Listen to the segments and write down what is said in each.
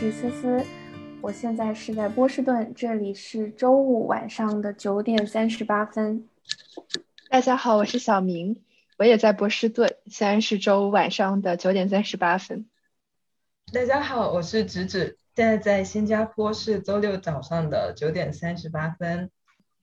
是思思，我现在是在波士顿，这里是周五晚上的九点三十八分。大家好，我是小明，我也在波士顿，现在是周五晚上的九点三十八分。大家好，我是芷芷，现在在新加坡是周六早上的九点三十八分。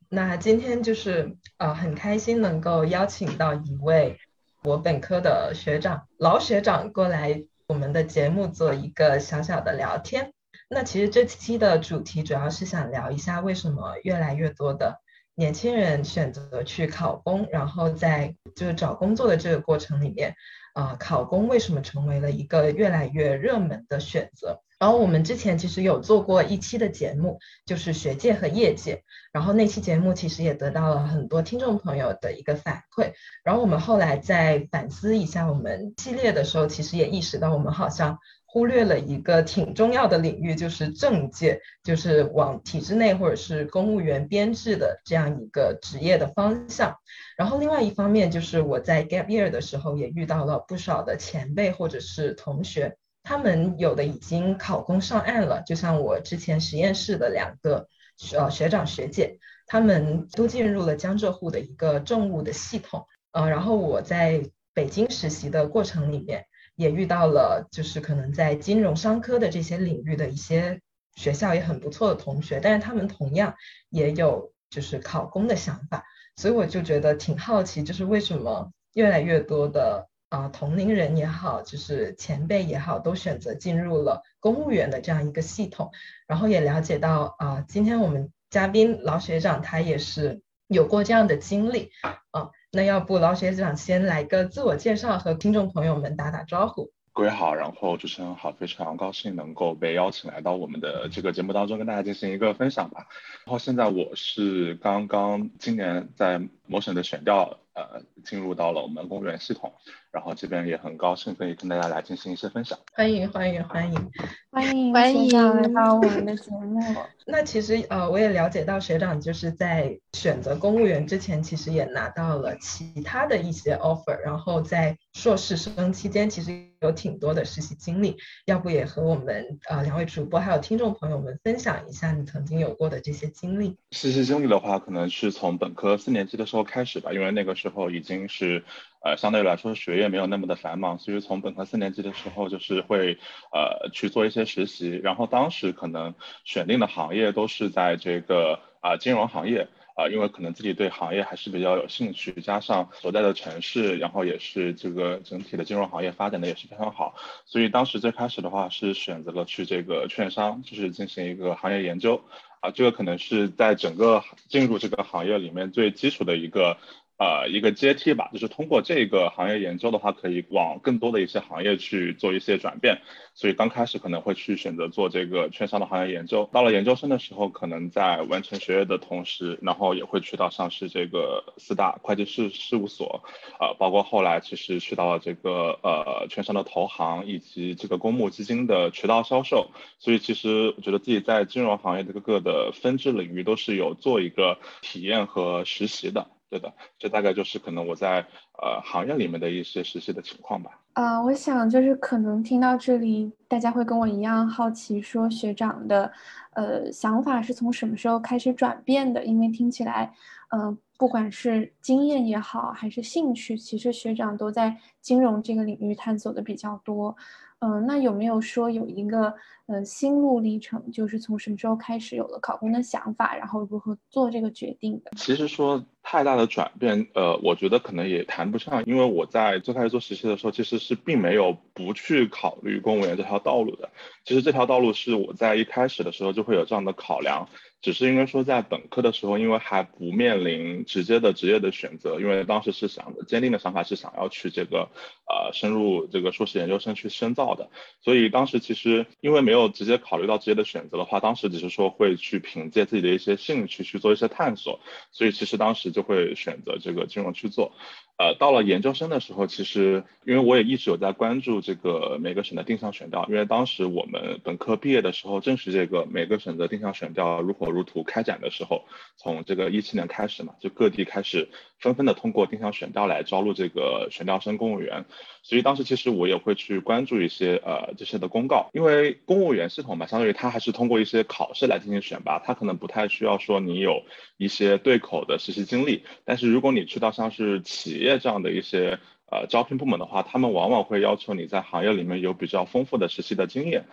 那今天就是呃很开心能够邀请到一位我本科的学长老学长过来我们的节目做一个小小的聊天。那其实这期的主题主要是想聊一下为什么越来越多的年轻人选择去考公，然后在就是找工作的这个过程里面。啊，考公为什么成为了一个越来越热门的选择？然后我们之前其实有做过一期的节目，就是学界和业界，然后那期节目其实也得到了很多听众朋友的一个反馈。然后我们后来在反思一下我们系列的时候，其实也意识到我们好像。忽略了一个挺重要的领域，就是政界，就是往体制内或者是公务员编制的这样一个职业的方向。然后另外一方面，就是我在 gap year 的时候也遇到了不少的前辈或者是同学，他们有的已经考公上岸了，就像我之前实验室的两个呃学长学姐，他们都进入了江浙沪的一个政务的系统。呃，然后我在北京实习的过程里面。也遇到了，就是可能在金融商科的这些领域的一些学校也很不错的同学，但是他们同样也有就是考公的想法，所以我就觉得挺好奇，就是为什么越来越多的啊同龄人也好，就是前辈也好，都选择进入了公务员的这样一个系统，然后也了解到啊，今天我们嘉宾老学长他也是有过这样的经历啊。那要不老学长先来个自我介绍，和听众朋友们打打招呼。各位好，然后主持人好，非常高兴能够被邀请来到我们的这个节目当中，跟大家进行一个分享吧。然后现在我是刚刚今年在某省的选调。呃，进入到了我们公务员系统，然后这边也很高兴可以跟大家来进行一些分享。欢迎欢迎欢迎欢迎欢迎来到我们的节目。那其实呃，我也了解到学长就是在选择公务员之前，其实也拿到了其他的一些 offer，然后在硕士生期间其实有挺多的实习经历。要不也和我们呃两位主播还有听众朋友们分享一下你曾经有过的这些经历？实习经历的话，可能是从本科四年级的时候开始吧，因为那个时候已经是，呃，相对来说学业没有那么的繁忙，所以从本科四年级的时候就是会，呃，去做一些实习。然后当时可能选定的行业都是在这个啊金融行业啊，因为可能自己对行业还是比较有兴趣，加上所在的城市，然后也是这个整体的金融行业发展的也是非常好，所以当时最开始的话是选择了去这个券商，就是进行一个行业研究啊，这个可能是在整个进入这个行业里面最基础的一个。呃，一个阶梯吧，就是通过这个行业研究的话，可以往更多的一些行业去做一些转变。所以刚开始可能会去选择做这个券商的行业研究。到了研究生的时候，可能在完成学业的同时，然后也会去到上市这个四大会计师事务所，呃，包括后来其实去到了这个呃券商的投行以及这个公募基金的渠道销售。所以其实我觉得自己在金融行业的各个的分支领域都是有做一个体验和实习的。对的，这大概就是可能我在呃行业里面的一些实习的情况吧。啊，我想就是可能听到这里，大家会跟我一样好奇，说学长的呃想法是从什么时候开始转变的？因为听起来，嗯，不管是经验也好，还是兴趣，其实学长都在金融这个领域探索的比较多。嗯，那有没有说有一个呃心路历程，就是从什么时候开始有了考公的想法，然后如何做这个决定的？其实说太大的转变，呃，我觉得可能也谈不上，因为我在最开始做实习的时候，其实是并没有不去考虑公务员这条道路的。其实这条道路是我在一开始的时候就会有这样的考量。只是因为说在本科的时候，因为还不面临直接的职业的选择，因为当时是想的坚定的想法是想要去这个呃深入这个硕士研究生去深造的，所以当时其实因为没没有直接考虑到直接的选择的话，当时只是说会去凭借自己的一些兴趣去做一些探索，所以其实当时就会选择这个金融去做。呃，到了研究生的时候，其实因为我也一直有在关注这个每个省的定向选调，因为当时我们本科毕业的时候，正是这个每个省的定向选调如火如荼开展的时候，从这个一七年开始嘛，就各地开始纷纷的通过定向选调来招录这个选调生公务员，所以当时其实我也会去关注一些呃这些的公告，因为公务员系统嘛，相当于它还是通过一些考试来进行选拔，它可能不太需要说你有一些对口的实习经历，但是如果你去到像是企，业这样的一些呃招聘部门的话，他们往往会要求你在行业里面有比较丰富的实习的经验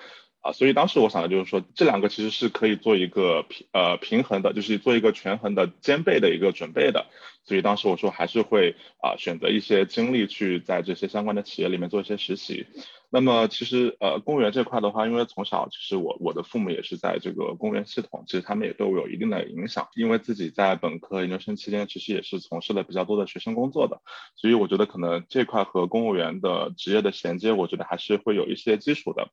啊，所以当时我想的就是说，这两个其实是可以做一个平呃平衡的，就是做一个权衡的兼备的一个准备的，所以当时我说还是会啊选择一些精力去在这些相关的企业里面做一些实习。那么其实呃公务员这块的话，因为从小其实我我的父母也是在这个公务员系统，其实他们也对我有一定的影响。因为自己在本科、研究生期间，其实也是从事了比较多的学生工作的，所以我觉得可能这块和公务员的职业的衔接，我觉得还是会有一些基础的。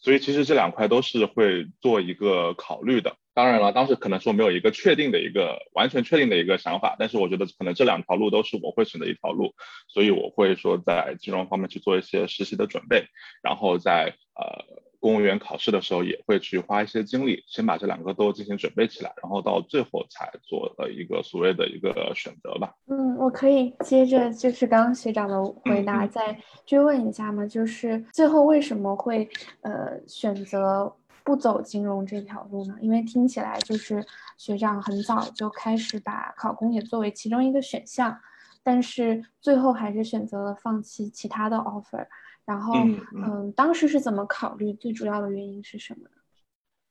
所以其实这两块都是会做一个考虑的。当然了，当时可能说没有一个确定的一个完全确定的一个想法，但是我觉得可能这两条路都是我会选的一条路，所以我会说在金融方面去做一些实习的准备，然后在呃公务员考试的时候也会去花一些精力，先把这两个都进行准备起来，然后到最后才做的一个所谓的一个选择吧。嗯，我可以接着就是刚刚学长的回答再追问一下吗？就是最后为什么会呃选择？不走金融这条路呢？因为听起来就是学长很早就开始把考公也作为其中一个选项，但是最后还是选择了放弃其他的 offer。然后，嗯，当时是怎么考虑？最主要的原因是什么呢？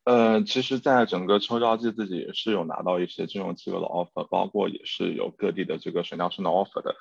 呃，其实，在整个秋招季，自己也是有拿到一些金融机构的 offer，包括也是有各地的这个选调生的 offer 的。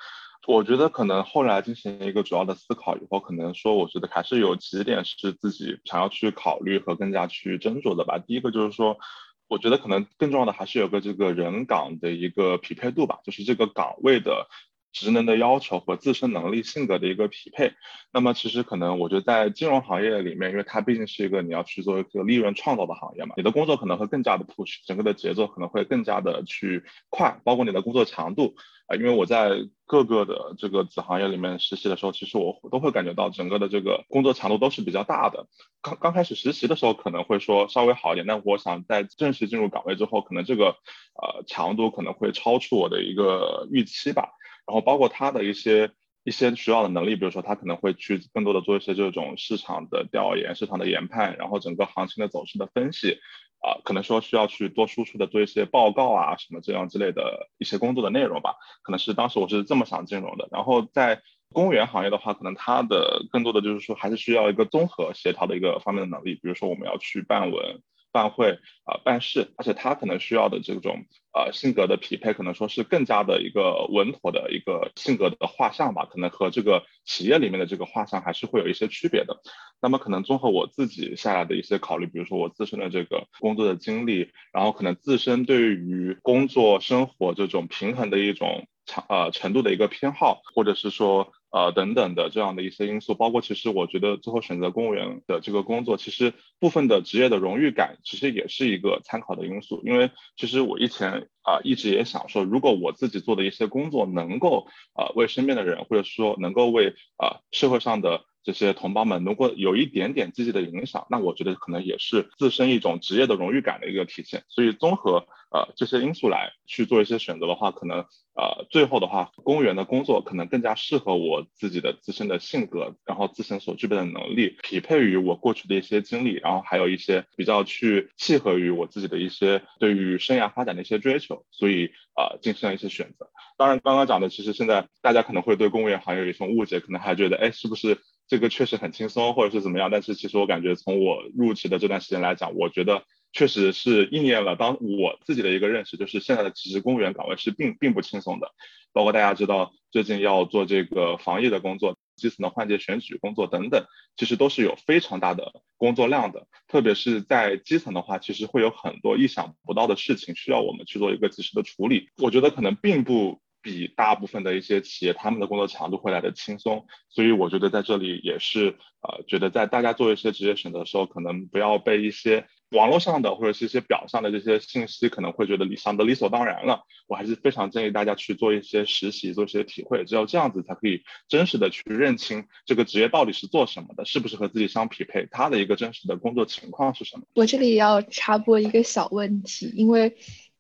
我觉得可能后来进行一个主要的思考以后，可能说，我觉得还是有几点是自己想要去考虑和更加去斟酌的吧。第一个就是说，我觉得可能更重要的还是有个这个人岗的一个匹配度吧，就是这个岗位的。职能的要求和自身能力、性格的一个匹配。那么，其实可能我觉得在金融行业里面，因为它毕竟是一个你要去做一个利润创造的行业嘛，你的工作可能会更加的 push，整个的节奏可能会更加的去快，包括你的工作强度啊。因为我在各个的这个子行业里面实习的时候，其实我都会感觉到整个的这个工作强度都是比较大的。刚刚开始实习的时候可能会说稍微好一点，但我想在正式进入岗位之后，可能这个呃强度可能会超出我的一个预期吧。然后包括他的一些一些需要的能力，比如说他可能会去更多的做一些这种市场的调研、市场的研判，然后整个行情的走势的分析，啊，可能说需要去多输出的做一些报告啊什么这样之类的一些工作的内容吧，可能是当时我是这么想金融的。然后在公务员行业的话，可能他的更多的就是说还是需要一个综合协调的一个方面的能力，比如说我们要去办文。办会啊，办事，而且他可能需要的这种呃性格的匹配，可能说是更加的一个稳妥的一个性格的画像吧，可能和这个企业里面的这个画像还是会有一些区别的。那么可能综合我自己下来的一些考虑，比如说我自身的这个工作的经历，然后可能自身对于工作生活这种平衡的一种长呃程度的一个偏好，或者是说。呃，等等的这样的一些因素，包括其实我觉得最后选择公务员的这个工作，其实部分的职业的荣誉感，其实也是一个参考的因素。因为其实我以前啊一直也想说，如果我自己做的一些工作能够啊为身边的人，或者说能够为啊社会上的。这些同胞们如果有一点点积极的影响，那我觉得可能也是自身一种职业的荣誉感的一个体现。所以综合呃这些因素来去做一些选择的话，可能呃最后的话，公务员的工作可能更加适合我自己的自身的性格，然后自身所具备的能力，匹配于我过去的一些经历，然后还有一些比较去契合于我自己的一些对于生涯发展的一些追求，所以啊进行了一些选择。当然刚刚讲的，其实现在大家可能会对公务员行业有一种误解，可能还觉得哎是不是？这个确实很轻松，或者是怎么样？但是其实我感觉从我入职的这段时间来讲，我觉得确实是应验了当我自己的一个认识，就是现在的其实公务员岗位是并并不轻松的。包括大家知道最近要做这个防疫的工作、基层的换届选举工作等等，其实都是有非常大的工作量的。特别是在基层的话，其实会有很多意想不到的事情需要我们去做一个及时的处理。我觉得可能并不。比大部分的一些企业，他们的工作强度会来的轻松，所以我觉得在这里也是，呃，觉得在大家做一些职业选择的时候，可能不要被一些网络上的或者是一些表上的这些信息，可能会觉得理想的理所当然了。我还是非常建议大家去做一些实习，做一些体会，只有这样子才可以真实的去认清这个职业到底是做什么的，是不是和自己相匹配，他的一个真实的工作情况是什么。我这里要插播一个小问题，因为。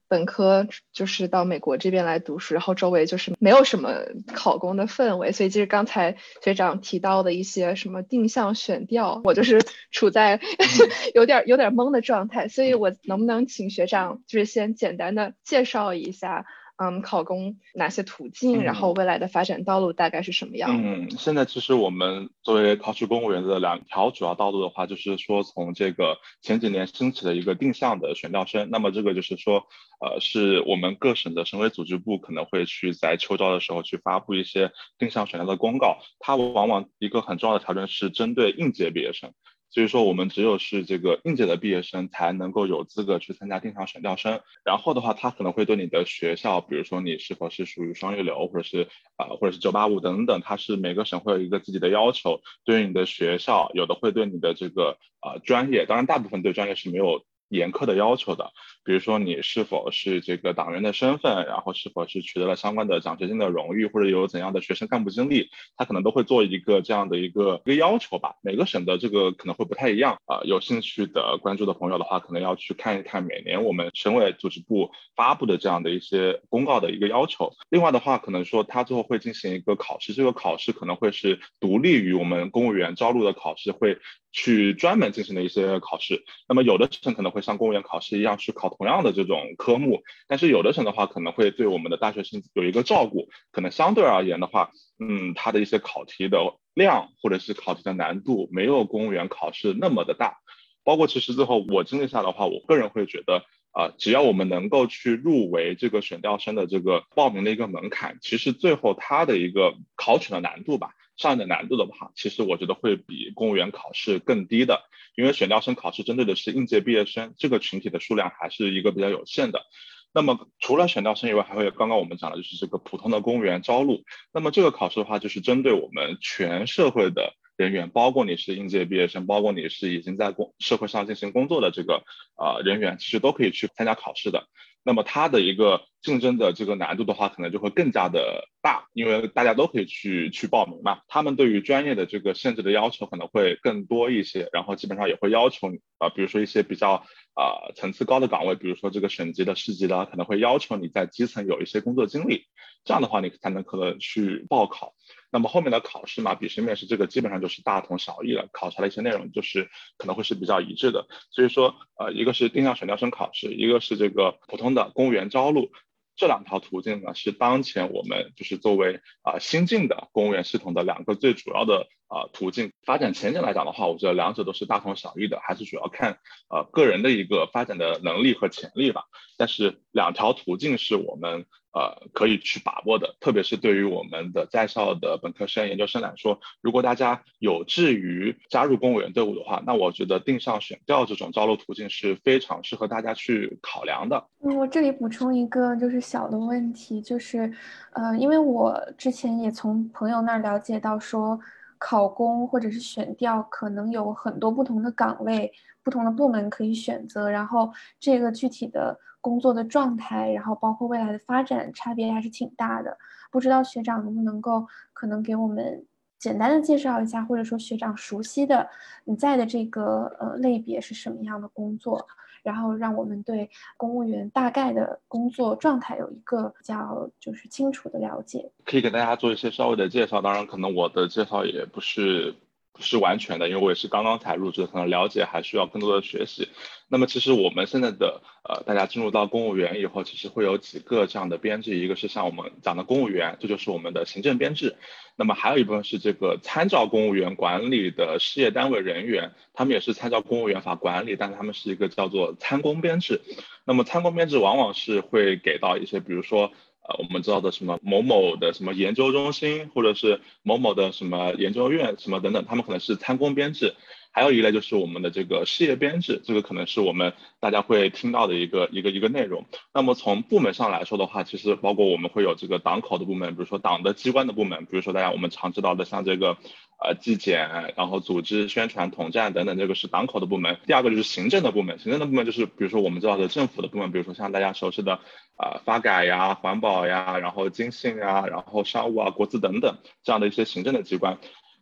本科就是到美国这边来读书，然后周围就是没有什么考公的氛围，所以就是刚才学长提到的一些什么定向选调，我就是 处在 有点有点懵的状态，所以我能不能请学长就是先简单的介绍一下？嗯，考公哪些途径？然后未来的发展道路大概是什么样？嗯，现在其实我们作为考取公务员的两条主要道路的话，就是说从这个前几年兴起的一个定向的选调生，那么这个就是说，呃，是我们各省的省委组织部可能会去在秋招的时候去发布一些定向选调的公告，它往往一个很重要的条件是针对应届毕业生。所以说，我们只有是这个应届的毕业生才能够有资格去参加定向选调生。然后的话，他可能会对你的学校，比如说你是否是属于双一流，或者是啊，或者是九八五等等，它是每个省会有一个自己的要求。对于你的学校，有的会对你的这个啊专业，当然大部分对专业是没有。严苛的要求的，比如说你是否是这个党员的身份，然后是否是取得了相关的奖学金的荣誉，或者有怎样的学生干部经历，他可能都会做一个这样的一个一个要求吧。每个省的这个可能会不太一样啊。有兴趣的关注的朋友的话，可能要去看一看每年我们省委组织部发布的这样的一些公告的一个要求。另外的话，可能说他最后会进行一个考试，这个考试可能会是独立于我们公务员招录的考试，会。去专门进行的一些考试，那么有的省可能会像公务员考试一样去考同样的这种科目，但是有的省的话可能会对我们的大学生有一个照顾，可能相对而言的话，嗯，它的一些考题的量或者是考题的难度没有公务员考试那么的大，包括其实最后我经历下的话，我个人会觉得啊，只要我们能够去入围这个选调生的这个报名的一个门槛，其实最后它的一个考取的难度吧。上的难度的话，其实我觉得会比公务员考试更低的，因为选调生考试针对的是应届毕业生这个群体的数量还是一个比较有限的。那么除了选调生以外，还会有刚刚我们讲的就是这个普通的公务员招录。那么这个考试的话，就是针对我们全社会的人员，包括你是应届毕业生，包括你是已经在工社会上进行工作的这个呃人员，其实都可以去参加考试的。那么它的一个竞争的这个难度的话，可能就会更加的大，因为大家都可以去去报名嘛。他们对于专业的这个限制的要求可能会更多一些，然后基本上也会要求你啊，比如说一些比较啊层次高的岗位，比如说这个省级的、市级的，可能会要求你在基层有一些工作经历，这样的话你才能可能去报考。那么后面的考试嘛，笔试、面试这个基本上就是大同小异了，考察的一些内容就是可能会是比较一致的。所以说，呃，一个是定向选调生考试，一个是这个普通的公务员招录，这两条途径呢，是当前我们就是作为啊新进的公务员系统的两个最主要的啊途径。发展前景来讲的话，我觉得两者都是大同小异的，还是主要看呃个人的一个发展的能力和潜力吧。但是两条途径是我们。呃，可以去把握的，特别是对于我们的在校的本科生、研究生来说，如果大家有志于加入公务员队伍的话，那我觉得定向选调这种招录途径是非常适合大家去考量的。嗯，我这里补充一个就是小的问题，就是，呃，因为我之前也从朋友那儿了解到说，考公或者是选调可能有很多不同的岗位、不同的部门可以选择，然后这个具体的。工作的状态，然后包括未来的发展，差别还是挺大的。不知道学长能不能够可能给我们简单的介绍一下，或者说学长熟悉的你在的这个呃类别是什么样的工作，然后让我们对公务员大概的工作状态有一个比较就是清楚的了解。可以给大家做一些稍微的介绍，当然可能我的介绍也不是。是完全的，因为我也是刚刚才入职，可能了解还需要更多的学习。那么其实我们现在的呃，大家进入到公务员以后，其实会有几个这样的编制，一个是像我们讲的公务员，这就是我们的行政编制。那么还有一部分是这个参照公务员管理的事业单位人员，他们也是参照公务员法管理，但是他们是一个叫做参公编制。那么参公编制往往是会给到一些，比如说。呃，我们知道的什么某某的什么研究中心，或者是某某的什么研究院什么等等，他们可能是参公编制。还有一类就是我们的这个事业编制，这个可能是我们大家会听到的一个一个一个内容。那么从部门上来说的话，其实包括我们会有这个党口的部门，比如说党的机关的部门，比如说大家我们常知道的像这个呃纪检，然后组织宣传统战等等，这个是党口的部门。第二个就是行政的部门，行政的部门就是比如说我们知道的政府的部门，比如说像大家熟悉的啊发改呀、环保呀，然后经信呀，然后商务啊、国资等等这样的一些行政的机关，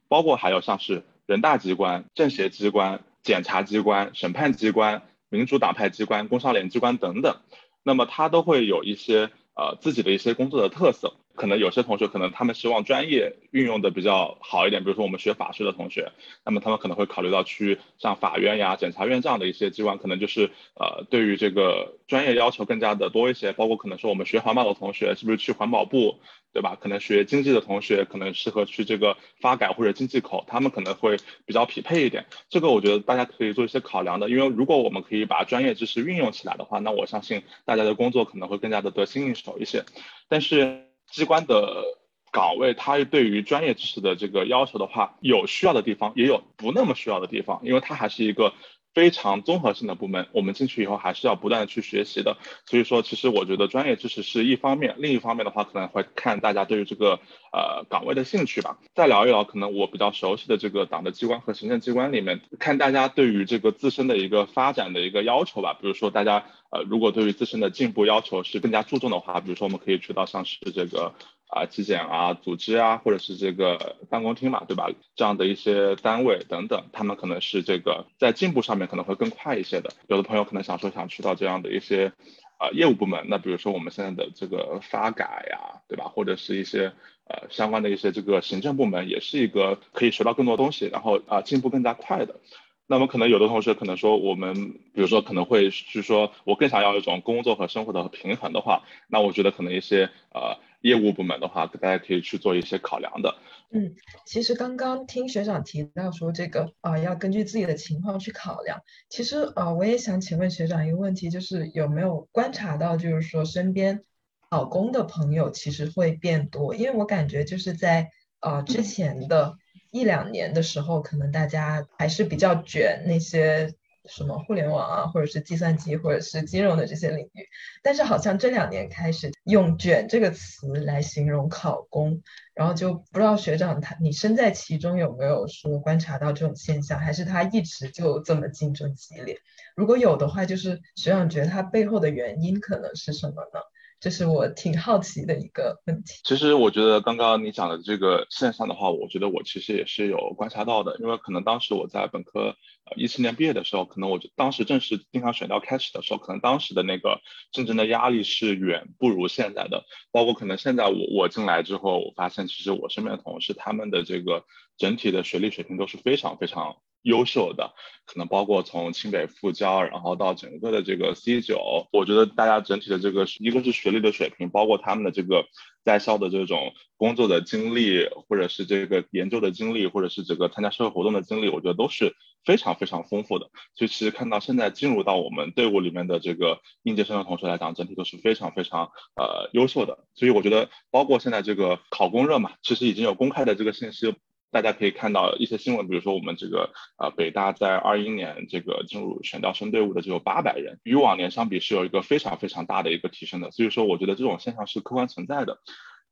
包括还有像是。人大机关、政协机关、检察机关、审判机关、民主党派机关、工商联机关等等，那么它都会有一些呃自己的一些工作的特色。可能有些同学可能他们希望专业运用的比较好一点，比如说我们学法学的同学，那么他们可能会考虑到去像法院呀、检察院这样的一些机关，可能就是呃对于这个专业要求更加的多一些。包括可能说我们学环保的同学，是不是去环保部？对吧？可能学经济的同学可能适合去这个发改或者经济口，他们可能会比较匹配一点。这个我觉得大家可以做一些考量的，因为如果我们可以把专业知识运用起来的话，那我相信大家的工作可能会更加的得心应手一些。但是机关的岗位，它对于专业知识的这个要求的话，有需要的地方，也有不那么需要的地方，因为它还是一个。非常综合性的部门，我们进去以后还是要不断的去学习的。所以说，其实我觉得专业知识是一方面，另一方面的话，可能会看大家对于这个呃岗位的兴趣吧。再聊一聊，可能我比较熟悉的这个党的机关和行政机关里面，看大家对于这个自身的一个发展的一个要求吧。比如说，大家呃如果对于自身的进步要求是更加注重的话，比如说我们可以去到像是这个。啊，纪检啊，组织啊，或者是这个办公厅嘛，对吧？这样的一些单位等等，他们可能是这个在进步上面可能会更快一些的。有的朋友可能想说想去到这样的一些啊业务部门，那比如说我们现在的这个发改呀，对吧？或者是一些呃相关的一些这个行政部门，也是一个可以学到更多东西，然后啊进步更加快的。那么可能有的同学可能说，我们比如说可能会是说我更想要一种工作和生活的平衡的话，那我觉得可能一些呃。业务部门的话，大家可以去做一些考量的。嗯，其实刚刚听学长提到说这个啊，要根据自己的情况去考量。其实啊，我也想请问学长一个问题，就是有没有观察到，就是说身边考公的朋友其实会变多？因为我感觉就是在呃之前的一两年的时候，可能大家还是比较卷那些。什么互联网啊，或者是计算机，或者是金融的这些领域，但是好像这两年开始用“卷”这个词来形容考公，然后就不知道学长他你身在其中有没有说观察到这种现象，还是他一直就这么竞争激烈？如果有的话，就是学长觉得他背后的原因可能是什么呢？这是我挺好奇的一个问题。其实我觉得刚刚你讲的这个现象的话，我觉得我其实也是有观察到的，因为可能当时我在本科一七年毕业的时候，可能我就当时正是经常选调开始的时候，可能当时的那个竞争的压力是远不如现在的。包括可能现在我我进来之后，我发现其实我身边的同事他们的这个整体的学历水平都是非常非常。优秀的，可能包括从清北复交，然后到整个的这个 C 九，我觉得大家整体的这个，一个是学历的水平，包括他们的这个在校的这种工作的经历，或者是这个研究的经历，或者是这个参加社会活动的经历，我觉得都是非常非常丰富的。所以其实看到现在进入到我们队伍里面的这个应届生的同学来讲，整体都是非常非常呃优秀的。所以我觉得，包括现在这个考公热嘛，其实已经有公开的这个信息。大家可以看到一些新闻，比如说我们这个呃北大在二一年这个进入选调生队伍的就有八百人，与往年相比是有一个非常非常大的一个提升的。所以说，我觉得这种现象是客观存在的。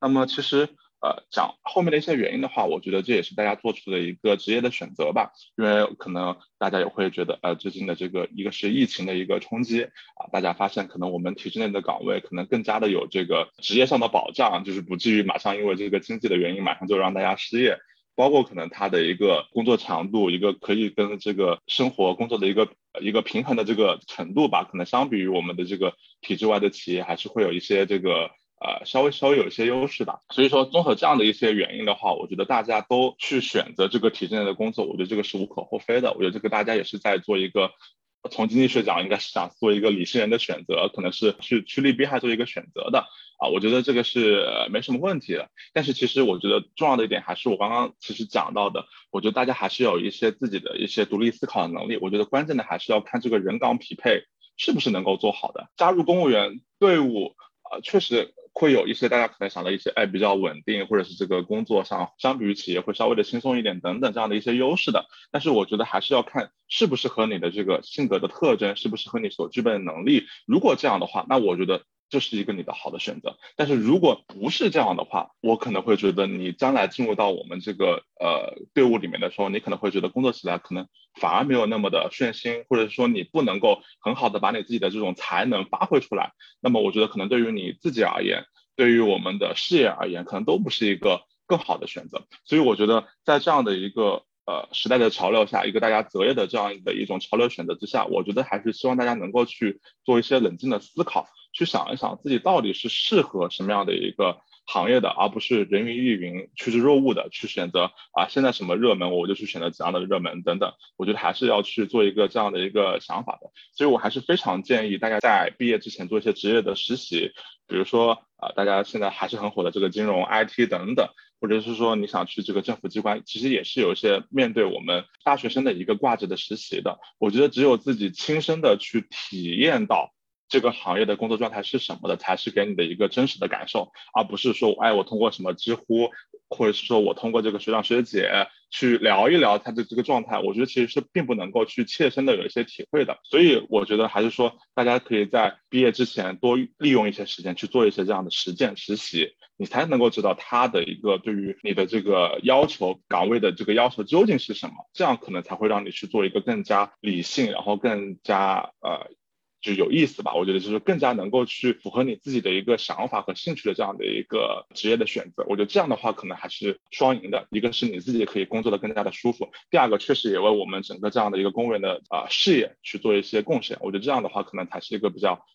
那么其实呃讲后面的一些原因的话，我觉得这也是大家做出的一个职业的选择吧。因为可能大家也会觉得呃最近的这个一个是疫情的一个冲击啊，大家发现可能我们体制内的岗位可能更加的有这个职业上的保障，就是不至于马上因为这个经济的原因马上就让大家失业。包括可能他的一个工作强度，一个可以跟这个生活工作的一个一个平衡的这个程度吧，可能相比于我们的这个体制外的企业，还是会有一些这个呃稍微稍微有一些优势的。所以说，综合这样的一些原因的话，我觉得大家都去选择这个体制内的工作，我觉得这个是无可厚非的。我觉得这个大家也是在做一个。从经济学讲，应该是想做一个理性人的选择，可能是去趋利避害做一个选择的啊。我觉得这个是没什么问题的。但是其实我觉得重要的一点还是我刚刚其实讲到的，我觉得大家还是有一些自己的一些独立思考的能力。我觉得关键的还是要看这个人岗匹配是不是能够做好的。加入公务员队伍啊，确实会有一些大家可能想的一些，哎，比较稳定，或者是这个工作上相比于企业会稍微的轻松一点等等这样的一些优势的。但是我觉得还是要看是不是和你的这个性格的特征，是不是和你所具备的能力。如果这样的话，那我觉得。这是一个你的好的选择，但是如果不是这样的话，我可能会觉得你将来进入到我们这个呃队伍里面的时候，你可能会觉得工作起来可能反而没有那么的顺心，或者说你不能够很好的把你自己的这种才能发挥出来。那么我觉得可能对于你自己而言，对于我们的事业而言，可能都不是一个更好的选择。所以我觉得在这样的一个呃时代的潮流下，一个大家择业的这样的一种潮流选择之下，我觉得还是希望大家能够去做一些冷静的思考。去想一想自己到底是适合什么样的一个行业的，而不是人云亦云、趋之若鹜的去选择啊，现在什么热门我就去选择怎样的热门等等。我觉得还是要去做一个这样的一个想法的。所以我还是非常建议大家在毕业之前做一些职业的实习，比如说啊，大家现在还是很火的这个金融、IT 等等，或者是说你想去这个政府机关，其实也是有一些面对我们大学生的一个挂着的实习的。我觉得只有自己亲身的去体验到。这个行业的工作状态是什么的，才是给你的一个真实的感受，而不是说，哎，我通过什么知乎，或者是说我通过这个学长学姐去聊一聊他的这个状态，我觉得其实是并不能够去切身的有一些体会的。所以我觉得还是说，大家可以在毕业之前多利用一些时间去做一些这样的实践实习，你才能够知道他的一个对于你的这个要求岗位的这个要求究竟是什么，这样可能才会让你去做一个更加理性，然后更加呃。就有意思吧，我觉得就是更加能够去符合你自己的一个想法和兴趣的这样的一个职业的选择。我觉得这样的话可能还是双赢的，一个是你自己可以工作的更加的舒服，第二个确实也为我们整个这样的一个公务员的啊事业去做一些贡献。我觉得这样的话可能才是一个比较。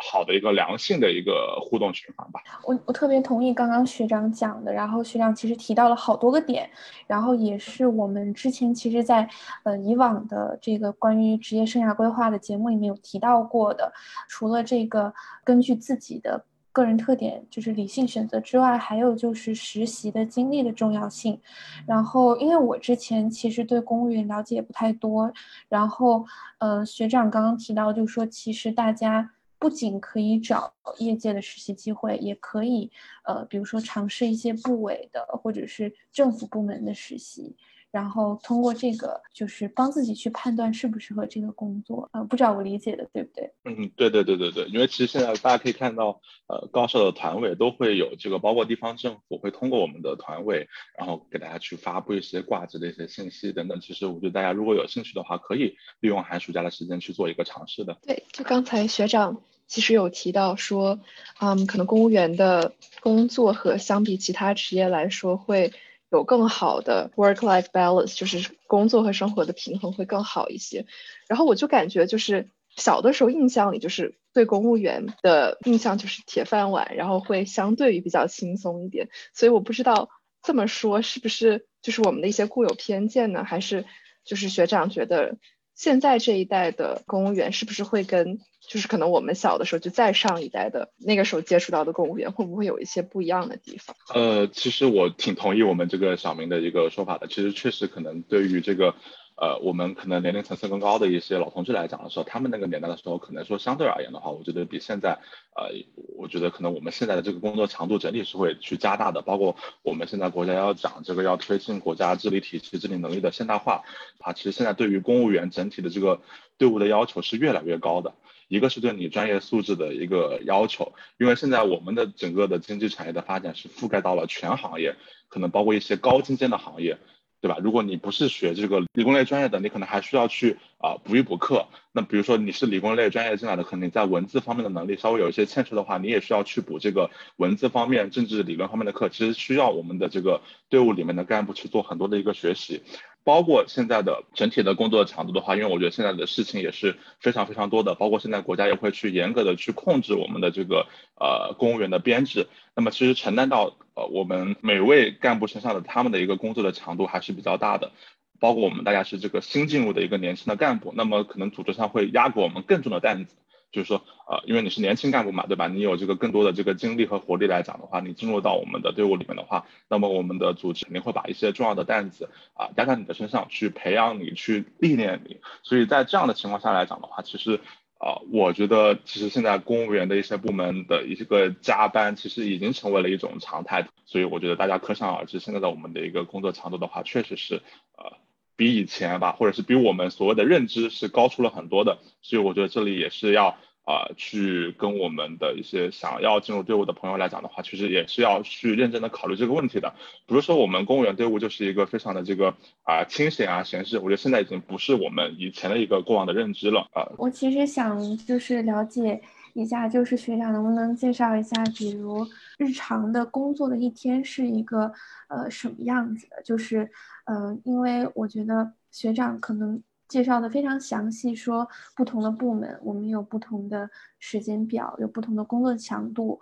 好的一个良性的一个互动循环吧。我我特别同意刚刚学长讲的，然后学长其实提到了好多个点，然后也是我们之前其实，在呃以往的这个关于职业生涯规划的节目里面有提到过的。除了这个根据自己的个人特点就是理性选择之外，还有就是实习的经历的重要性。然后因为我之前其实对公务员了解不太多，然后呃学长刚刚提到就是说其实大家。不仅可以找业界的实习机会，也可以，呃，比如说尝试一些部委的或者是政府部门的实习，然后通过这个就是帮自己去判断适不适合这个工作。呃，不知道我理解的对不对？嗯，对对对对对，因为其实现在大家可以看到，呃，高校的团委都会有这个，包括地方政府会通过我们的团委，然后给大家去发布一些挂职的一些信息等等。其实我觉得大家如果有兴趣的话，可以利用寒暑假的时间去做一个尝试的。对，就刚才学长。其实有提到说，嗯，可能公务员的工作和相比其他职业来说，会有更好的 work-life balance，就是工作和生活的平衡会更好一些。然后我就感觉，就是小的时候印象里，就是对公务员的印象就是铁饭碗，然后会相对于比较轻松一点。所以我不知道这么说是不是就是我们的一些固有偏见呢？还是就是学长觉得现在这一代的公务员是不是会跟？就是可能我们小的时候就再上一代的那个时候接触到的公务员会不会有一些不一样的地方？呃，其实我挺同意我们这个小明的一个说法的。其实确实可能对于这个。呃，我们可能年龄层次更高的一些老同志来讲的时候，他们那个年代的时候，可能说相对而言的话，我觉得比现在，呃，我觉得可能我们现在的这个工作强度整体是会去加大的。包括我们现在国家要讲这个要推进国家治理体系、治理能力的现代化，啊，其实现在对于公务员整体的这个队伍的要求是越来越高的。一个是对你专业素质的一个要求，因为现在我们的整个的经济产业的发展是覆盖到了全行业，可能包括一些高精尖的行业。对吧？如果你不是学这个理工类专业的，你可能还需要去啊补一补课。那比如说你是理工类专业进来的，可能你在文字方面的能力稍微有一些欠缺的话，你也需要去补这个文字方面、政治理论方面的课。其实需要我们的这个队伍里面的干部去做很多的一个学习。包括现在的整体的工作强度的话，因为我觉得现在的事情也是非常非常多的，包括现在国家也会去严格的去控制我们的这个呃公务员的编制。那么其实承担到呃我们每位干部身上的他们的一个工作的强度还是比较大的。包括我们大家是这个新进入的一个年轻的干部，那么可能组织上会压给我们更重的担子。就是说，呃，因为你是年轻干部嘛，对吧？你有这个更多的这个精力和活力来讲的话，你进入到我们的队伍里面的话，那么我们的组织肯定会把一些重要的担子啊压在你的身上，去培养你，去历练你。所以在这样的情况下来讲的话，其实啊，我觉得其实现在公务员的一些部门的一个加班，其实已经成为了一种常态。所以我觉得大家可想而知，现在的我们的一个工作强度的话，确实是呃比以前吧，或者是比我们所谓的认知是高出了很多的。所以我觉得这里也是要。啊，去跟我们的一些想要进入队伍的朋友来讲的话，其实也是要去认真的考虑这个问题的。比如说，我们公务员队伍就是一个非常的这个啊清闲啊闲适，我觉得现在已经不是我们以前的一个过往的认知了啊。我其实想就是了解一下，就是学长能不能介绍一下，比如日常的工作的一天是一个呃什么样子的？就是呃，因为我觉得学长可能。介绍的非常详细，说不同的部门我们有不同的时间表，有不同的工作强度。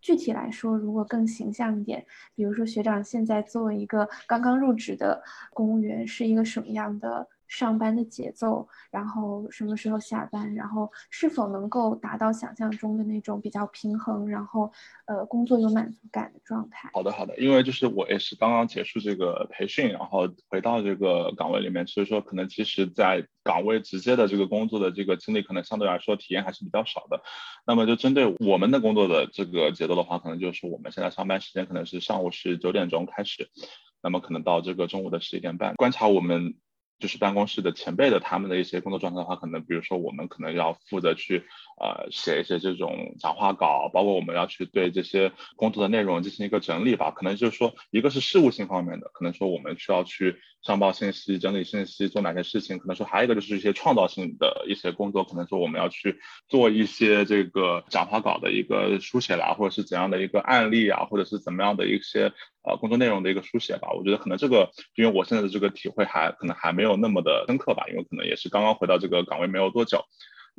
具体来说，如果更形象一点，比如说学长现在作为一个刚刚入职的公务员，是一个什么样的？上班的节奏，然后什么时候下班，然后是否能够达到想象中的那种比较平衡，然后呃工作有满足感的状态。好的好的，因为就是我也是刚刚结束这个培训，然后回到这个岗位里面，所以说可能其实在岗位直接的这个工作的这个经历，可能相对来说体验还是比较少的。那么就针对我们的工作的这个节奏的话，可能就是我们现在上班时间可能是上午是九点钟开始，那么可能到这个中午的十一点半，观察我们。就是办公室的前辈的他们的一些工作状态的话，可能比如说我们可能要负责去呃写一些这种讲话稿，包括我们要去对这些工作的内容进行一个整理吧。可能就是说一个是事务性方面的，可能说我们需要去上报信息、整理信息、做哪些事情。可能说还有一个就是一些创造性的一些工作，可能说我们要去做一些这个讲话稿的一个书写啦，或者是怎样的一个案例啊，或者是怎么样的一些。呃，工作内容的一个书写吧，我觉得可能这个，因为我现在的这个体会还可能还没有那么的深刻吧，因为可能也是刚刚回到这个岗位没有多久。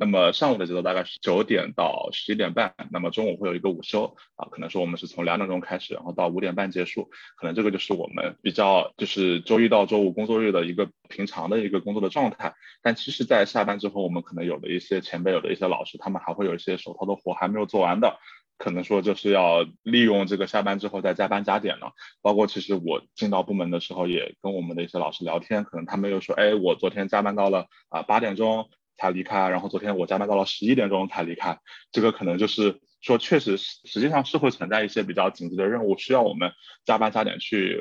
那么上午的节奏大概是九点到十一点半，那么中午会有一个午休啊，可能说我们是从两点钟开始，然后到五点半结束，可能这个就是我们比较就是周一到周五工作日的一个平常的一个工作的状态。但其实，在下班之后，我们可能有的一些前辈，有的一些老师，他们还会有一些手头的活还没有做完的。可能说就是要利用这个下班之后再加班加点了，包括其实我进到部门的时候也跟我们的一些老师聊天，可能他们又说，哎，我昨天加班到了啊八点钟才离开，然后昨天我加班到了十一点钟才离开，这个可能就是说确实实际上是会存在一些比较紧急的任务需要我们加班加点去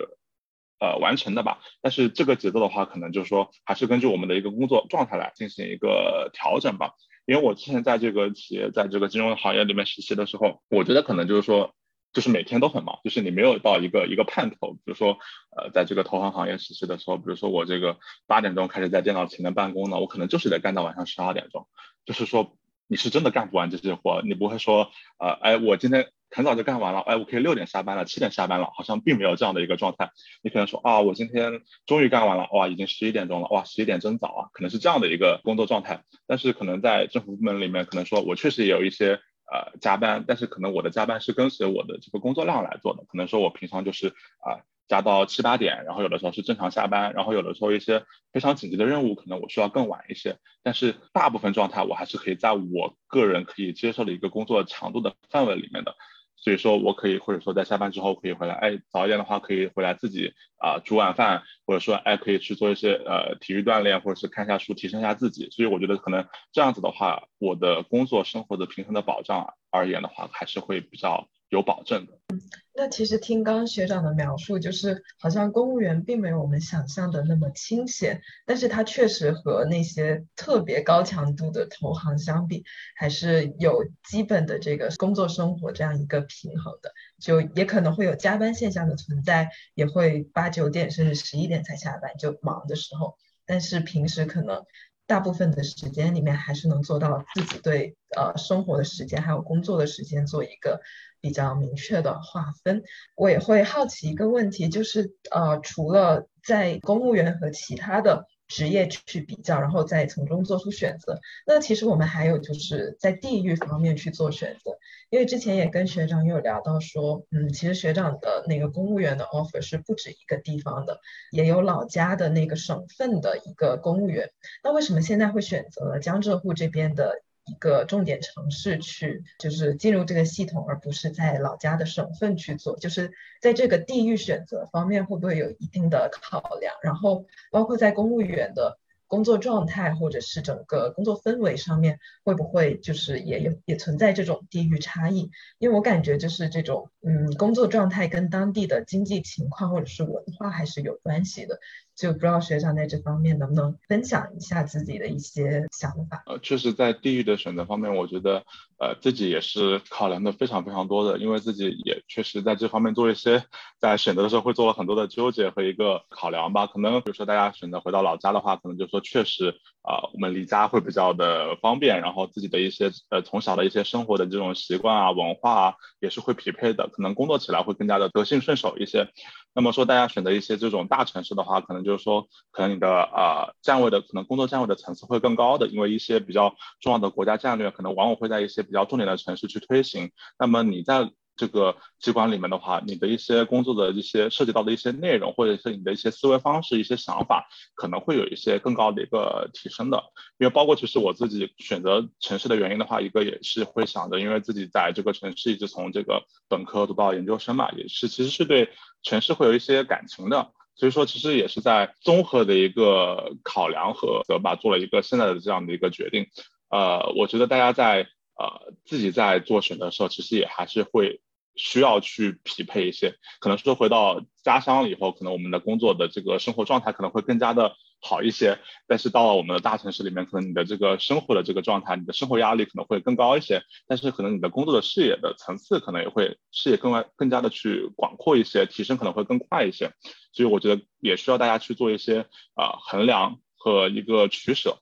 呃完成的吧，但是这个节奏的话，可能就是说还是根据我们的一个工作状态来进行一个调整吧。因为我之前在这个企业，在这个金融行业里面实习的时候，我觉得可能就是说，就是每天都很忙，就是你没有到一个一个盼头。比如说，呃，在这个投行行业实习的时候，比如说我这个八点钟开始在电脑前面办公呢，我可能就是得干到晚上十二点钟。就是说，你是真的干不完这些活，你不会说，呃，哎，我今天。很早就干完了，哎，我可以六点下班了，七点下班了，好像并没有这样的一个状态。你可能说啊，我今天终于干完了，哇，已经十一点钟了，哇，十一点真早啊，可能是这样的一个工作状态。但是可能在政府部门里面，可能说我确实也有一些呃加班，但是可能我的加班是跟随我的这个工作量来做的，可能说我平常就是啊。加到七八点，然后有的时候是正常下班，然后有的时候一些非常紧急的任务，可能我需要更晚一些。但是大部分状态我还是可以在我个人可以接受的一个工作强度的范围里面的。所以说我可以或者说在下班之后可以回来，哎，早一点的话可以回来自己啊煮晚饭，或者说哎可以去做一些呃体育锻炼，或者是看一下书提升一下自己。所以我觉得可能这样子的话，我的工作生活的平衡的保障而言的话，还是会比较。有保证的。嗯那其实听刚刚学长的描述，就是好像公务员并没有我们想象的那么清闲，但是它确实和那些特别高强度的投行相比，还是有基本的这个工作生活这样一个平衡的。就也可能会有加班现象的存在，也会八九点甚至十一点才下班，就忙的时候。但是平时可能大部分的时间里面，还是能做到自己对呃生活的时间还有工作的时间做一个。比较明确的划分，我也会好奇一个问题，就是呃，除了在公务员和其他的职业去比较，然后再从中做出选择，那其实我们还有就是在地域方面去做选择，因为之前也跟学长有聊到说，嗯，其实学长的那个公务员的 offer 是不止一个地方的，也有老家的那个省份的一个公务员，那为什么现在会选择江浙沪这边的？一个重点城市去，就是进入这个系统，而不是在老家的省份去做，就是在这个地域选择方面会不会有一定的考量？然后包括在公务员的工作状态或者是整个工作氛围上面，会不会就是也有也存在这种地域差异？因为我感觉就是这种嗯工作状态跟当地的经济情况或者是文化还是有关系的。就不知道学长在这方面能不能分享一下自己的一些想法？呃，确实，在地域的选择方面，我觉得呃自己也是考量的非常非常多的，因为自己也确实在这方面做一些在选择的时候会做了很多的纠结和一个考量吧。可能比如说大家选择回到老家的话，可能就说确实啊，我们离家会比较的方便，然后自己的一些呃从小的一些生活的这种习惯啊、文化啊也是会匹配的，可能工作起来会更加的得心顺手一些。那么说，大家选择一些这种大城市的话，可能就是说，可能你的呃站位的可能工作站位的层次会更高的，因为一些比较重要的国家战略，可能往往会在一些比较重点的城市去推行。那么你在这个机关里面的话，你的一些工作的一些涉及到的一些内容，或者是你的一些思维方式、一些想法，可能会有一些更高的一个提升的。因为包括其实我自己选择城市的原因的话，一个也是会想着，因为自己在这个城市一直从这个本科读到研究生嘛，也是其实是对城市会有一些感情的。所以说，其实也是在综合的一个考量和吧，做了一个现在的这样的一个决定。呃，我觉得大家在呃自己在做选择的时候，其实也还是会。需要去匹配一些，可能说回到家乡以后，可能我们的工作的这个生活状态可能会更加的好一些。但是到了我们的大城市里面，可能你的这个生活的这个状态，你的生活压力可能会更高一些。但是可能你的工作的视野的层次可能也会视野更外更加的去广阔一些，提升可能会更快一些。所以我觉得也需要大家去做一些啊衡量和一个取舍。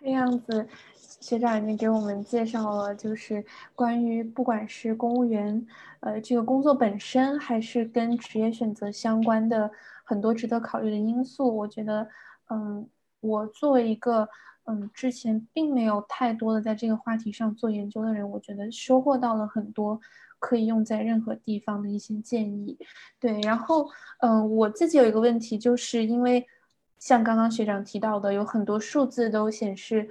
这样子。学长已经给我们介绍了，就是关于不管是公务员，呃，这个工作本身，还是跟职业选择相关的很多值得考虑的因素。我觉得，嗯，我作为一个，嗯，之前并没有太多的在这个话题上做研究的人，我觉得收获到了很多可以用在任何地方的一些建议。对，然后，嗯，我自己有一个问题，就是因为像刚刚学长提到的，有很多数字都显示。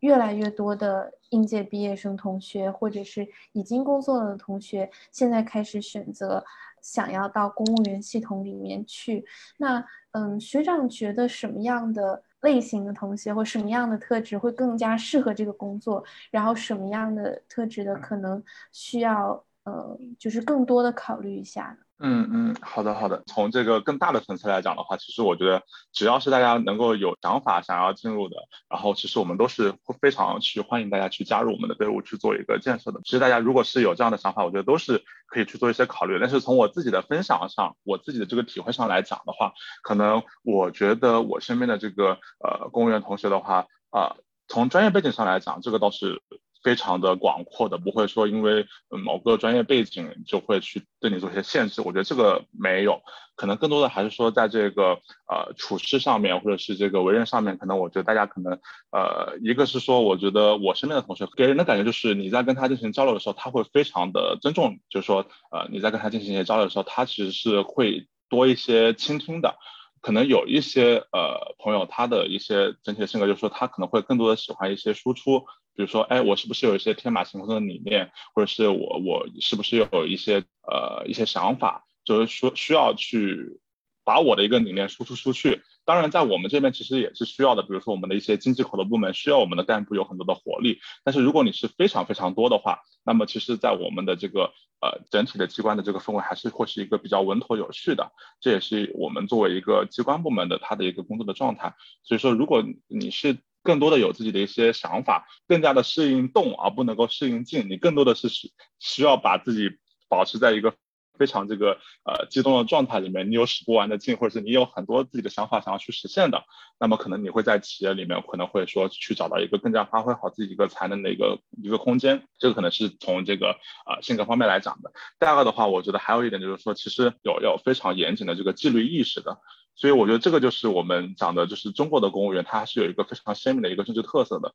越来越多的应届毕业生同学，或者是已经工作了的同学，现在开始选择想要到公务员系统里面去。那，嗯，学长觉得什么样的类型的同学或什么样的特质会更加适合这个工作？然后什么样的特质的可能需要，呃，就是更多的考虑一下呢？嗯嗯，好的好的。从这个更大的层次来讲的话，其实我觉得只要是大家能够有想法想要进入的，然后其实我们都是会非常去欢迎大家去加入我们的队伍去做一个建设的。其实大家如果是有这样的想法，我觉得都是可以去做一些考虑。但是从我自己的分享上，我自己的这个体会上来讲的话，可能我觉得我身边的这个呃公务员同学的话，啊，从专业背景上来讲，这个倒是。非常的广阔的，不会说因为某个专业背景就会去对你做一些限制。我觉得这个没有，可能更多的还是说在这个呃处事上面，或者是这个为人上面，可能我觉得大家可能呃一个是说，我觉得我身边的同学给人的感觉就是你在跟他进行交流的时候，他会非常的尊重，就是说呃你在跟他进行一些交流的时候，他其实是会多一些倾听的。可能有一些呃朋友，他的一些整体的性格，就是说他可能会更多的喜欢一些输出，比如说，哎，我是不是有一些天马行空的理念，或者是我我是不是有一些呃一些想法，就是说需要去把我的一个理念输出出去。当然，在我们这边其实也是需要的，比如说我们的一些经济口的部门需要我们的干部有很多的活力。但是如果你是非常非常多的话，那么其实，在我们的这个呃整体的机关的这个氛围还是会是一个比较稳妥有序的。这也是我们作为一个机关部门的它的一个工作的状态。所以说，如果你是更多的有自己的一些想法，更加的适应动而不能够适应静，你更多的是需需要把自己保持在一个。非常这个呃激动的状态里面，你有使不完的劲，或者是你有很多自己的想法想要去实现的，那么可能你会在企业里面可能会说去找到一个更加发挥好自己一个才能的一个一个空间，这个可能是从这个呃性格方面来讲的。第二个的话，我觉得还有一点就是说，其实有有非常严谨的这个纪律意识的，所以我觉得这个就是我们讲的，就是中国的公务员，他还是有一个非常鲜明的一个政治特色的。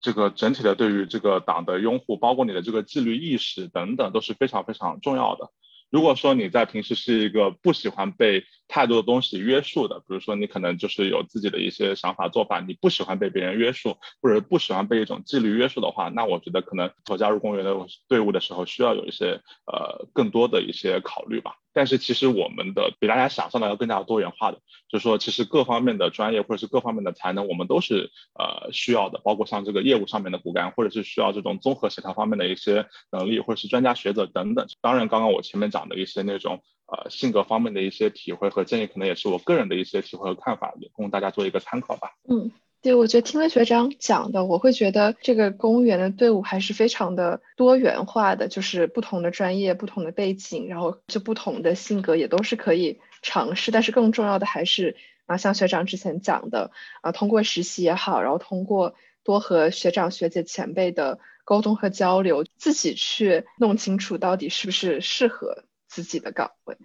这个整体的对于这个党的拥护，包括你的这个纪律意识等等，都是非常非常重要的。如果说你在平时是一个不喜欢被太多的东西约束的，比如说你可能就是有自己的一些想法做法，你不喜欢被别人约束，或者不喜欢被一种纪律约束的话，那我觉得可能从加入公务员的队伍的时候，需要有一些呃更多的一些考虑吧。但是其实我们的比大家想象的要更加多元化的，就是说其实各方面的专业或者是各方面的才能，我们都是呃需要的，包括像这个业务上面的骨干，或者是需要这种综合协调方面的一些能力，或者是专家学者等等。当然，刚刚我前面讲的一些那种呃性格方面的一些体会和建议，可能也是我个人的一些体会和看法，也供大家做一个参考吧。嗯。对，我觉得听了学长讲的，我会觉得这个公务员的队伍还是非常的多元化的，就是不同的专业、不同的背景，然后就不同的性格也都是可以尝试。但是更重要的还是啊，像学长之前讲的啊，通过实习也好，然后通过多和学长学姐前辈的沟通和交流，自己去弄清楚到底是不是适合自己的岗位。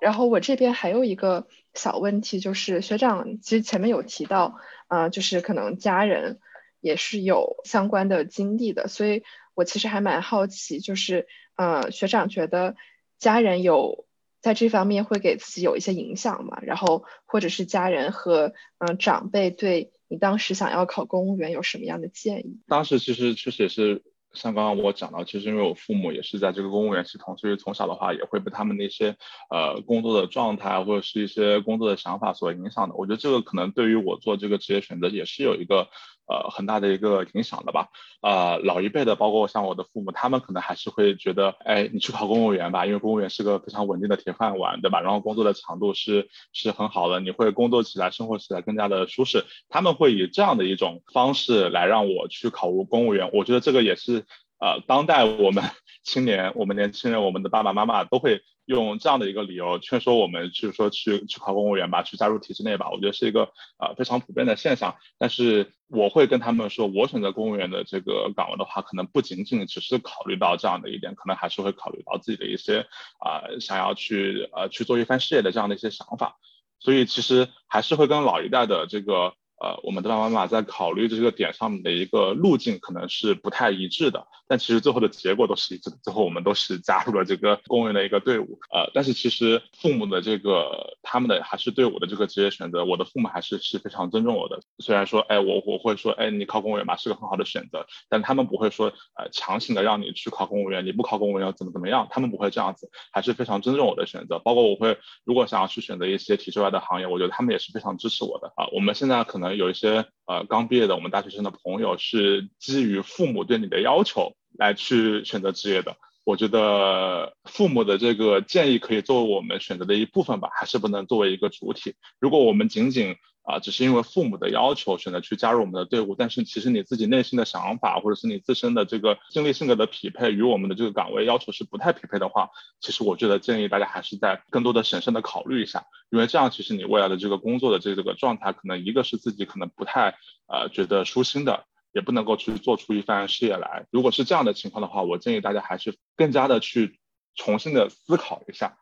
然后我这边还有一个小问题，就是学长其实前面有提到。啊，就是可能家人也是有相关的经历的，所以我其实还蛮好奇，就是呃，学长觉得家人有在这方面会给自己有一些影响吗？然后或者是家人和嗯长辈对你当时想要考公务员有什么样的建议？当时其实确实也是。像刚刚我讲到，其实因为我父母也是在这个公务员系统，所以从小的话也会被他们那些呃工作的状态或者是一些工作的想法所影响的。我觉得这个可能对于我做这个职业选择也是有一个。呃，很大的一个影响的吧。呃，老一辈的，包括像我的父母，他们可能还是会觉得，哎，你去考公务员吧，因为公务员是个非常稳定的铁饭碗，对吧？然后工作的强度是是很好的，你会工作起来、生活起来更加的舒适。他们会以这样的一种方式来让我去考公务员。我觉得这个也是，呃，当代我们 青年、我们年轻人、我们的爸爸妈妈都会。用这样的一个理由劝说我们，就是说去去考公务员吧，去加入体制内吧，我觉得是一个呃非常普遍的现象。但是我会跟他们说，我选择公务员的这个岗位的话，可能不仅仅只是考虑到这样的一点，可能还是会考虑到自己的一些啊想要去呃去做一番事业的这样的一些想法。所以其实还是会跟老一代的这个。呃，我们的爸爸妈妈在考虑这个点上面的一个路径可能是不太一致的，但其实最后的结果都是一致的。最后我们都是 加入了这个公务员的一个队伍。呃，但是其实父母的这个他们的还是对我的这个职业选择，我的父母还是是非常尊重我的。虽然说，哎，我我会说，哎，你考公务员吧是个很好的选择，但他们不会说，呃，强行的让你去考公务员，你不考公务员怎么怎么样，他们不会这样子，还是非常尊重我的选择。包括我会如果想要去选择一些体制外的行业，我觉得他们也是非常支持我的。啊，我们现在可能有一些。呃，刚毕业的我们大学生的朋友是基于父母对你的要求来去选择职业的。我觉得父母的这个建议可以作为我们选择的一部分吧，还是不能作为一个主体。如果我们仅仅啊，只是因为父母的要求选择去加入我们的队伍，但是其实你自己内心的想法或者是你自身的这个经历性格的匹配与我们的这个岗位要求是不太匹配的话，其实我觉得建议大家还是在更多的审慎的考虑一下，因为这样其实你未来的这个工作的这个状态，可能一个是自己可能不太呃觉得舒心的，也不能够去做出一番事业来。如果是这样的情况的话，我建议大家还是更加的去重新的思考一下。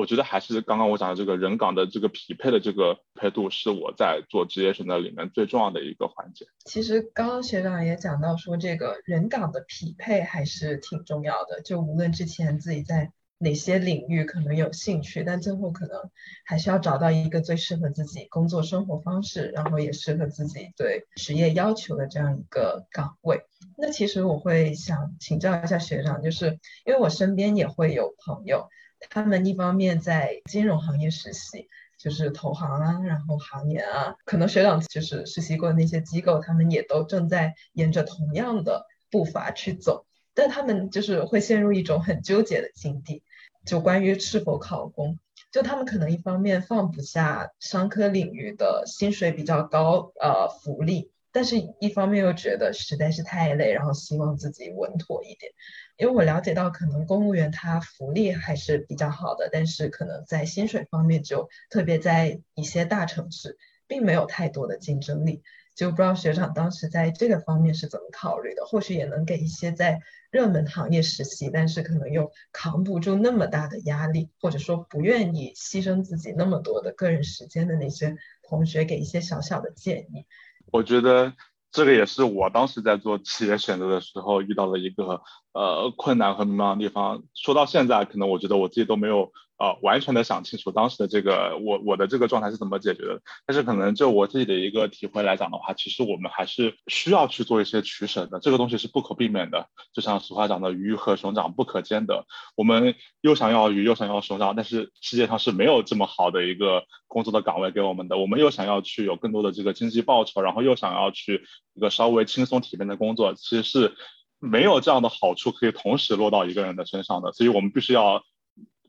我觉得还是刚刚我讲的这个人岗的这个匹配的这个配度，是我在做职业选择里面最重要的一个环节。其实刚刚学长也讲到说，这个人岗的匹配还是挺重要的。就无论之前自己在哪些领域可能有兴趣，但最后可能还是要找到一个最适合自己工作生活方式，然后也适合自己对职业要求的这样一个岗位。那其实我会想请教一下学长，就是因为我身边也会有朋友。他们一方面在金融行业实习，就是投行啊，然后行业啊，可能学长就是实习过的那些机构，他们也都正在沿着同样的步伐去走，但他们就是会陷入一种很纠结的境地，就关于是否考公，就他们可能一方面放不下商科领域的薪水比较高，呃，福利。但是，一方面又觉得实在是太累，然后希望自己稳妥一点。因为我了解到，可能公务员他福利还是比较好的，但是可能在薪水方面，就特别在一些大城市，并没有太多的竞争力。就不知道学长当时在这个方面是怎么考虑的？或许也能给一些在热门行业实习，但是可能又扛不住那么大的压力，或者说不愿意牺牲自己那么多的个人时间的那些同学，给一些小小的建议。我觉得这个也是我当时在做企业选择的时候遇到的一个呃困难和迷茫的地方。说到现在，可能我觉得我自己都没有呃完全的想清楚当时的这个我我的这个状态是怎么解决的。但是可能就我自己的一个体会来讲的话，其实我们还是需要去做一些取舍的，这个东西是不可避免的。就像俗话讲的，鱼和熊掌不可兼得。我们又想要鱼，又想要熊掌，但是世界上是没有这么好的一个工作的岗位给我们的。我们又想要去有更多的这个经济报酬，然后又想要去一个稍微轻松体面的工作，其实是。没有这样的好处可以同时落到一个人的身上的，所以我们必须要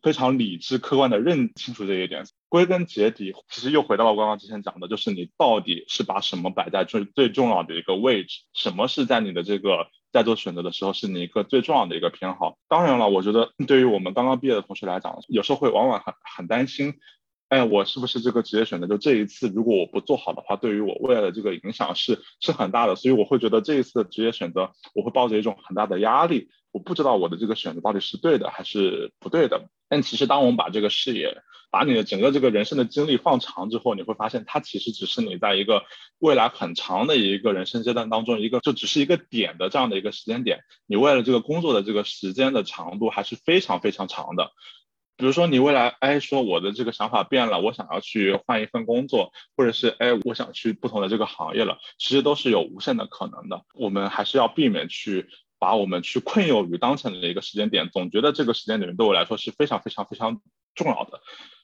非常理智、客观的认清楚这一点。归根结底，其实又回到了刚刚之前讲的，就是你到底是把什么摆在最最重要的一个位置，什么是在你的这个在做选择的时候是你一个最重要的一个偏好。当然了，我觉得对于我们刚刚毕业的同学来讲，有时候会往往很很担心。哎，我是不是这个职业选择？就这一次，如果我不做好的话，对于我未来的这个影响是是很大的。所以我会觉得这一次的职业选择，我会抱着一种很大的压力。我不知道我的这个选择到底是对的还是不对的。但其实，当我们把这个视野，把你的整个这个人生的经历放长之后，你会发现，它其实只是你在一个未来很长的一个人生阶段当中，一个就只是一个点的这样的一个时间点。你为了这个工作的这个时间的长度还是非常非常长的。比如说你未来哎说我的这个想法变了，我想要去换一份工作，或者是哎我想去不同的这个行业了，其实都是有无限的可能的。我们还是要避免去把我们去困囿于当前的一个时间点，总觉得这个时间点对我来说是非常非常非常重要的。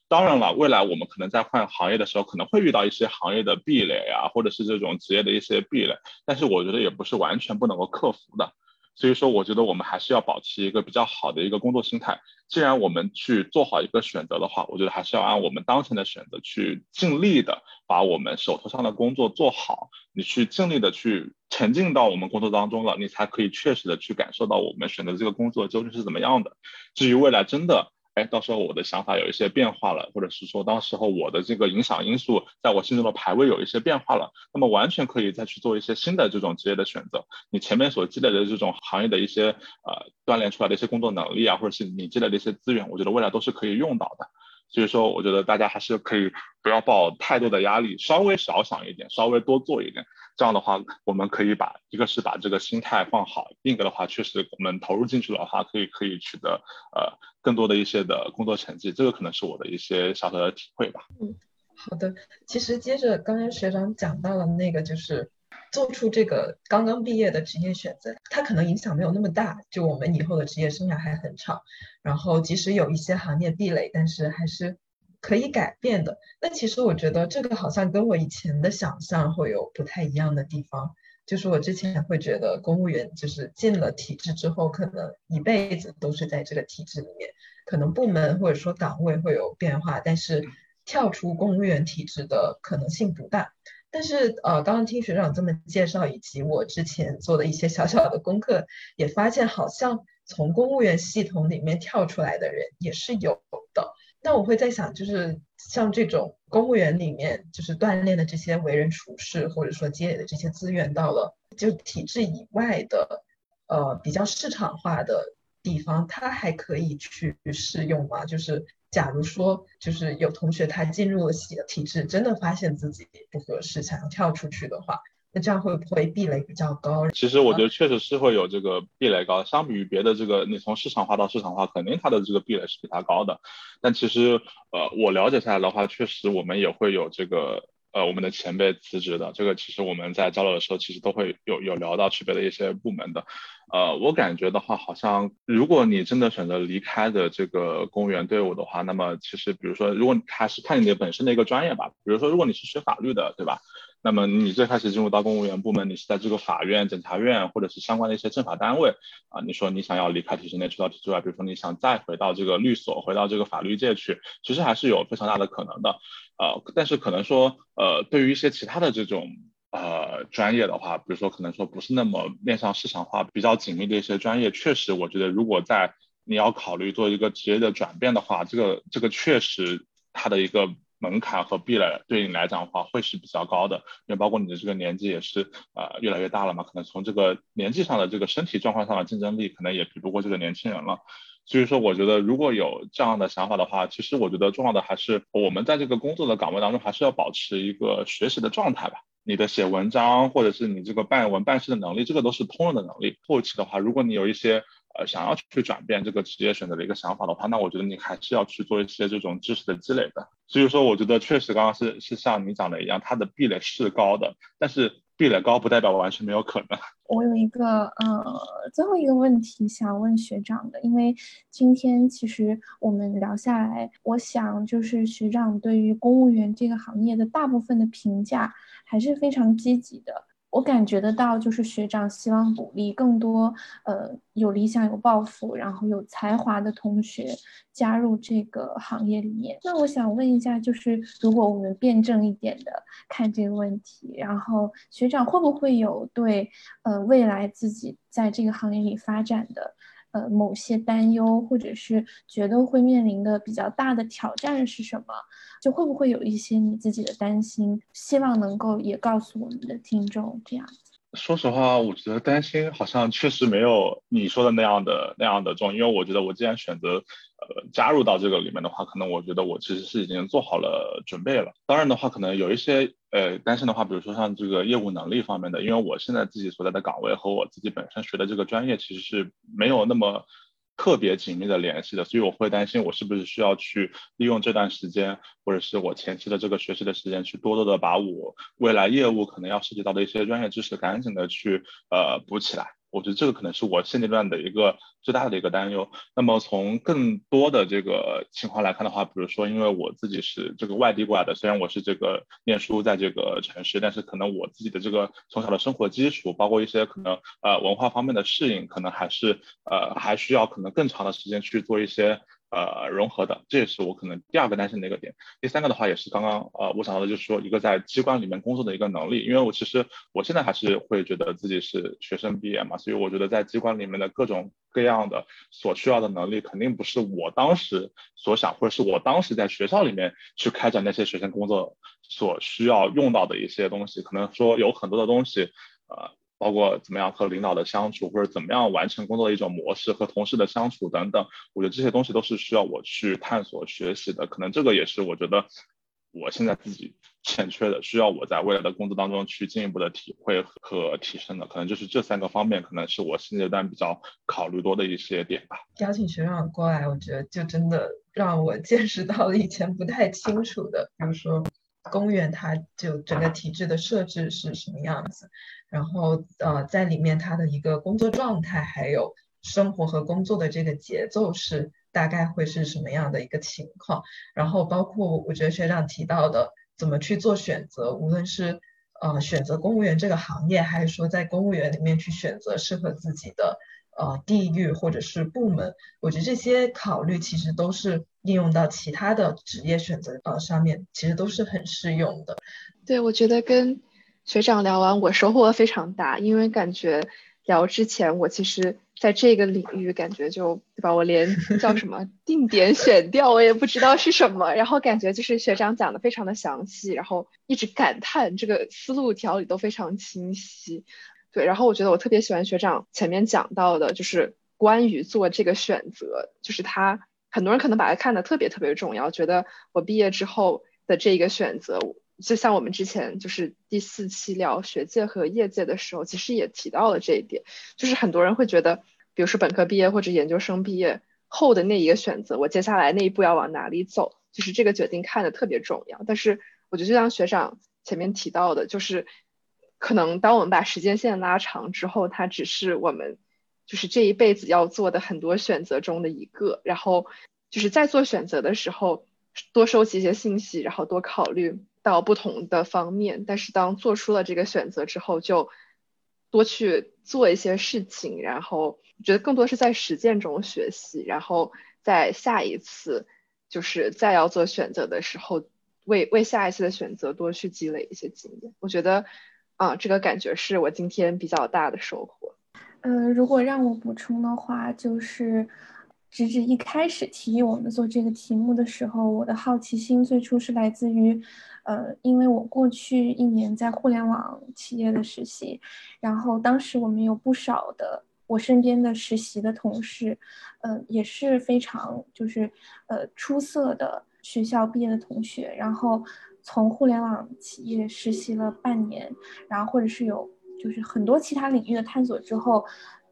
当然了，未来我们可能在换行业的时候，可能会遇到一些行业的壁垒啊，或者是这种职业的一些壁垒，但是我觉得也不是完全不能够克服的。所以说，我觉得我们还是要保持一个比较好的一个工作心态。既然我们去做好一个选择的话，我觉得还是要按我们当前的选择去尽力的把我们手头上的工作做好。你去尽力的去沉浸到我们工作当中了，你才可以确实的去感受到我们选择这个工作究竟是怎么样的。至于未来真的。哎，到时候我的想法有一些变化了，或者是说，当时候我的这个影响因素在我心中的排位有一些变化了，那么完全可以再去做一些新的这种职业的选择。你前面所积累的这种行业的一些呃锻炼出来的一些工作能力啊，或者是你积累的一些资源，我觉得未来都是可以用到的。所以说，我觉得大家还是可以不要抱太多的压力，稍微少想一点，稍微多做一点。这样的话，我们可以把一个是把这个心态放好，另一个的话，确实我们投入进去的话，可以可以取得呃更多的一些的工作成绩。这个可能是我的一些小小的体会吧。嗯，好的。其实接着刚刚学长讲到了那个，就是做出这个刚刚毕业的职业选择，它可能影响没有那么大，就我们以后的职业生涯还很长。然后即使有一些行业壁垒，但是还是。可以改变的。那其实我觉得这个好像跟我以前的想象会有不太一样的地方。就是我之前会觉得公务员就是进了体制之后，可能一辈子都是在这个体制里面，可能部门或者说岗位会有变化，但是跳出公务员体制的可能性不大。但是呃，刚刚听学长这么介绍，以及我之前做的一些小小的功课，也发现好像从公务员系统里面跳出来的人也是有的。那我会在想，就是像这种公务员里面，就是锻炼的这些为人处事，或者说积累的这些资源，到了就体制以外的，呃，比较市场化的地方，他还可以去试用吗？就是假如说，就是有同学他进入了体制，真的发现自己不合适，想要跳出去的话。那这样会不会壁垒比较高？其实我觉得确实是会有这个壁垒高。相比于别的这个，你从市场化到市场化，肯定它的这个壁垒是比它高的。但其实，呃，我了解下来的话，确实我们也会有这个，呃，我们的前辈辞职的。这个其实我们在交流的时候，其实都会有有聊到区别的一些部门的。呃，我感觉的话，好像如果你真的选择离开的这个公务员队伍的话，那么其实比如说，如果还是看你本身的一个专业吧，比如说如果你是学法律的，对吧？那么你最开始进入到公务员部门，你是在这个法院、检察院或者是相关的一些政法单位啊。你说你想要离开体制内出到体制外，比如说你想再回到这个律所，回到这个法律界去，其实还是有非常大的可能的。呃，但是可能说，呃，对于一些其他的这种呃专业的话，比如说可能说不是那么面向市场化、比较紧密的一些专业，确实我觉得如果在你要考虑做一个职业的转变的话，这个这个确实它的一个。门槛和壁垒对你来讲的话会是比较高的，因为包括你的这个年纪也是呃越来越大了嘛，可能从这个年纪上的这个身体状况上的竞争力可能也比不过这个年轻人了。所以说，我觉得如果有这样的想法的话，其实我觉得重要的还是我们在这个工作的岗位当中还是要保持一个学习的状态吧。你的写文章或者是你这个办文办事的能力，这个都是通用的能力。后期的话，如果你有一些呃想要去转变这个职业选择的一个想法的话，那我觉得你还是要去做一些这种知识的积累的。所以说，我觉得确实刚刚是是像你讲的一样，它的壁垒是高的，但是。壁垒高不代表完全没有可能。我有一个呃最后一个问题想问学长的，因为今天其实我们聊下来，我想就是学长对于公务员这个行业的大部分的评价还是非常积极的。我感觉得到，就是学长希望鼓励更多呃有理想、有抱负，然后有才华的同学加入这个行业里面。那我想问一下，就是如果我们辩证一点的看这个问题，然后学长会不会有对呃未来自己在这个行业里发展的？呃，某些担忧，或者是觉得会面临的比较大的挑战是什么？就会不会有一些你自己的担心？希望能够也告诉我们的听众这样。说实话，我觉得担心好像确实没有你说的那样的那样的重，因为我觉得我既然选择。呃，加入到这个里面的话，可能我觉得我其实是已经做好了准备了。当然的话，可能有一些呃担心的话，比如说像这个业务能力方面的，因为我现在自己所在的岗位和我自己本身学的这个专业其实是没有那么特别紧密的联系的，所以我会担心我是不是需要去利用这段时间，或者是我前期的这个学习的时间，去多多的把我未来业务可能要涉及到的一些专业知识，赶紧的去呃补起来。我觉得这个可能是我现阶段的一个最大的一个担忧。那么从更多的这个情况来看的话，比如说，因为我自己是这个外地过来的，虽然我是这个念书在这个城市，但是可能我自己的这个从小的生活基础，包括一些可能呃文化方面的适应，可能还是呃还需要可能更长的时间去做一些。呃，融合的，这也是我可能第二个担心的一个点。第三个的话，也是刚刚呃，我想到的就是说，一个在机关里面工作的一个能力。因为我其实我现在还是会觉得自己是学生毕业嘛，所以我觉得在机关里面的各种各样的所需要的能力，肯定不是我当时所想，或者是我当时在学校里面去开展那些学生工作所需要用到的一些东西。可能说有很多的东西，呃。包括怎么样和领导的相处，或者怎么样完成工作的一种模式，和同事的相处等等，我觉得这些东西都是需要我去探索学习的。可能这个也是我觉得我现在自己欠缺的，需要我在未来的工作当中去进一步的体会和提升的。可能就是这三个方面，可能是我现阶段比较考虑多的一些点吧。邀请学长过来，我觉得就真的让我见识到了以前不太清楚的，比如说。公务员他就整个体制的设置是什么样子，然后呃在里面他的一个工作状态，还有生活和工作的这个节奏是大概会是什么样的一个情况，然后包括我觉得学长提到的怎么去做选择，无论是呃选择公务员这个行业，还是说在公务员里面去选择适合自己的。呃，地域或者是部门，我觉得这些考虑其实都是应用到其他的职业选择呃上面，其实都是很适用的。对，我觉得跟学长聊完，我收获非常大，因为感觉聊之前，我其实在这个领域感觉就对吧，我连叫什么 定点选调我也不知道是什么，然后感觉就是学长讲的非常的详细，然后一直感叹这个思路条理都非常清晰。对，然后我觉得我特别喜欢学长前面讲到的，就是关于做这个选择，就是他很多人可能把它看得特别特别重要，觉得我毕业之后的这一个选择，就像我们之前就是第四期聊学界和业界的时候，其实也提到了这一点，就是很多人会觉得，比如说本科毕业或者研究生毕业后的那一个选择，我接下来那一步要往哪里走，就是这个决定看得特别重要。但是我觉得就像学长前面提到的，就是。可能当我们把时间线拉长之后，它只是我们就是这一辈子要做的很多选择中的一个。然后就是在做选择的时候，多收集一些信息，然后多考虑到不同的方面。但是当做出了这个选择之后，就多去做一些事情。然后觉得更多是在实践中学习，然后在下一次就是再要做选择的时候，为为下一次的选择多去积累一些经验。我觉得。啊，这个感觉是我今天比较大的收获。嗯，如果让我补充的话，就是直至一开始提议我们做这个题目的时候，我的好奇心最初是来自于，呃，因为我过去一年在互联网企业的实习，然后当时我们有不少的我身边的实习的同事，呃，也是非常就是呃出色的学校毕业的同学，然后。从互联网企业实习了半年，然后或者是有就是很多其他领域的探索之后，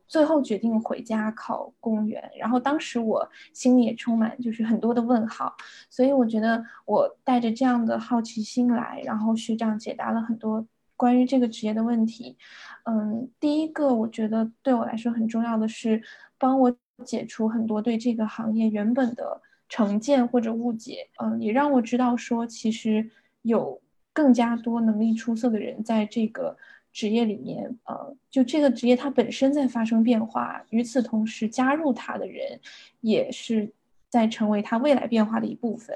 最后决定回家考公务员。然后当时我心里也充满就是很多的问号，所以我觉得我带着这样的好奇心来，然后学长解答了很多关于这个职业的问题。嗯，第一个我觉得对我来说很重要的是帮我解除很多对这个行业原本的成见或者误解。嗯，也让我知道说其实有更加多能力出色的人在这个。职业里面，呃，就这个职业它本身在发生变化，与此同时加入它的人，也是在成为它未来变化的一部分。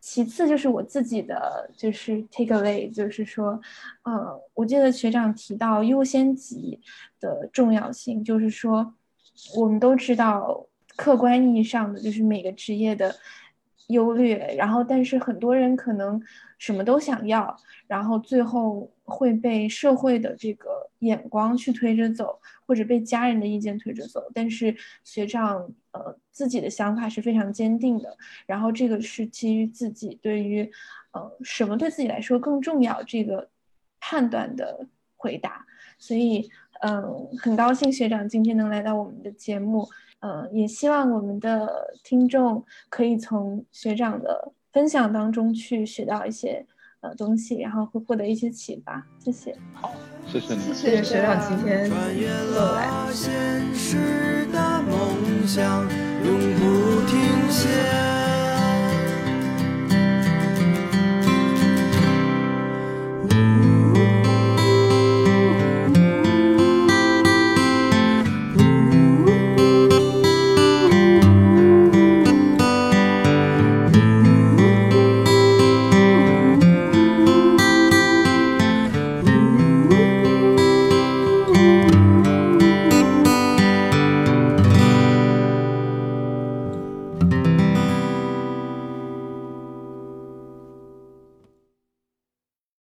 其次就是我自己的就是 take away，就是说，呃，我记得学长提到优先级的重要性，就是说，我们都知道客观意义上的就是每个职业的优劣，然后但是很多人可能什么都想要，然后最后。会被社会的这个眼光去推着走，或者被家人的意见推着走。但是学长，呃，自己的想法是非常坚定的。然后这个是基于自己对于，呃，什么对自己来说更重要这个判断的回答。所以，嗯，很高兴学长今天能来到我们的节目。嗯，也希望我们的听众可以从学长的分享当中去学到一些。呃，东西，然后会获得一些启发。谢谢。好，谢谢你。谢谢学长今天过来。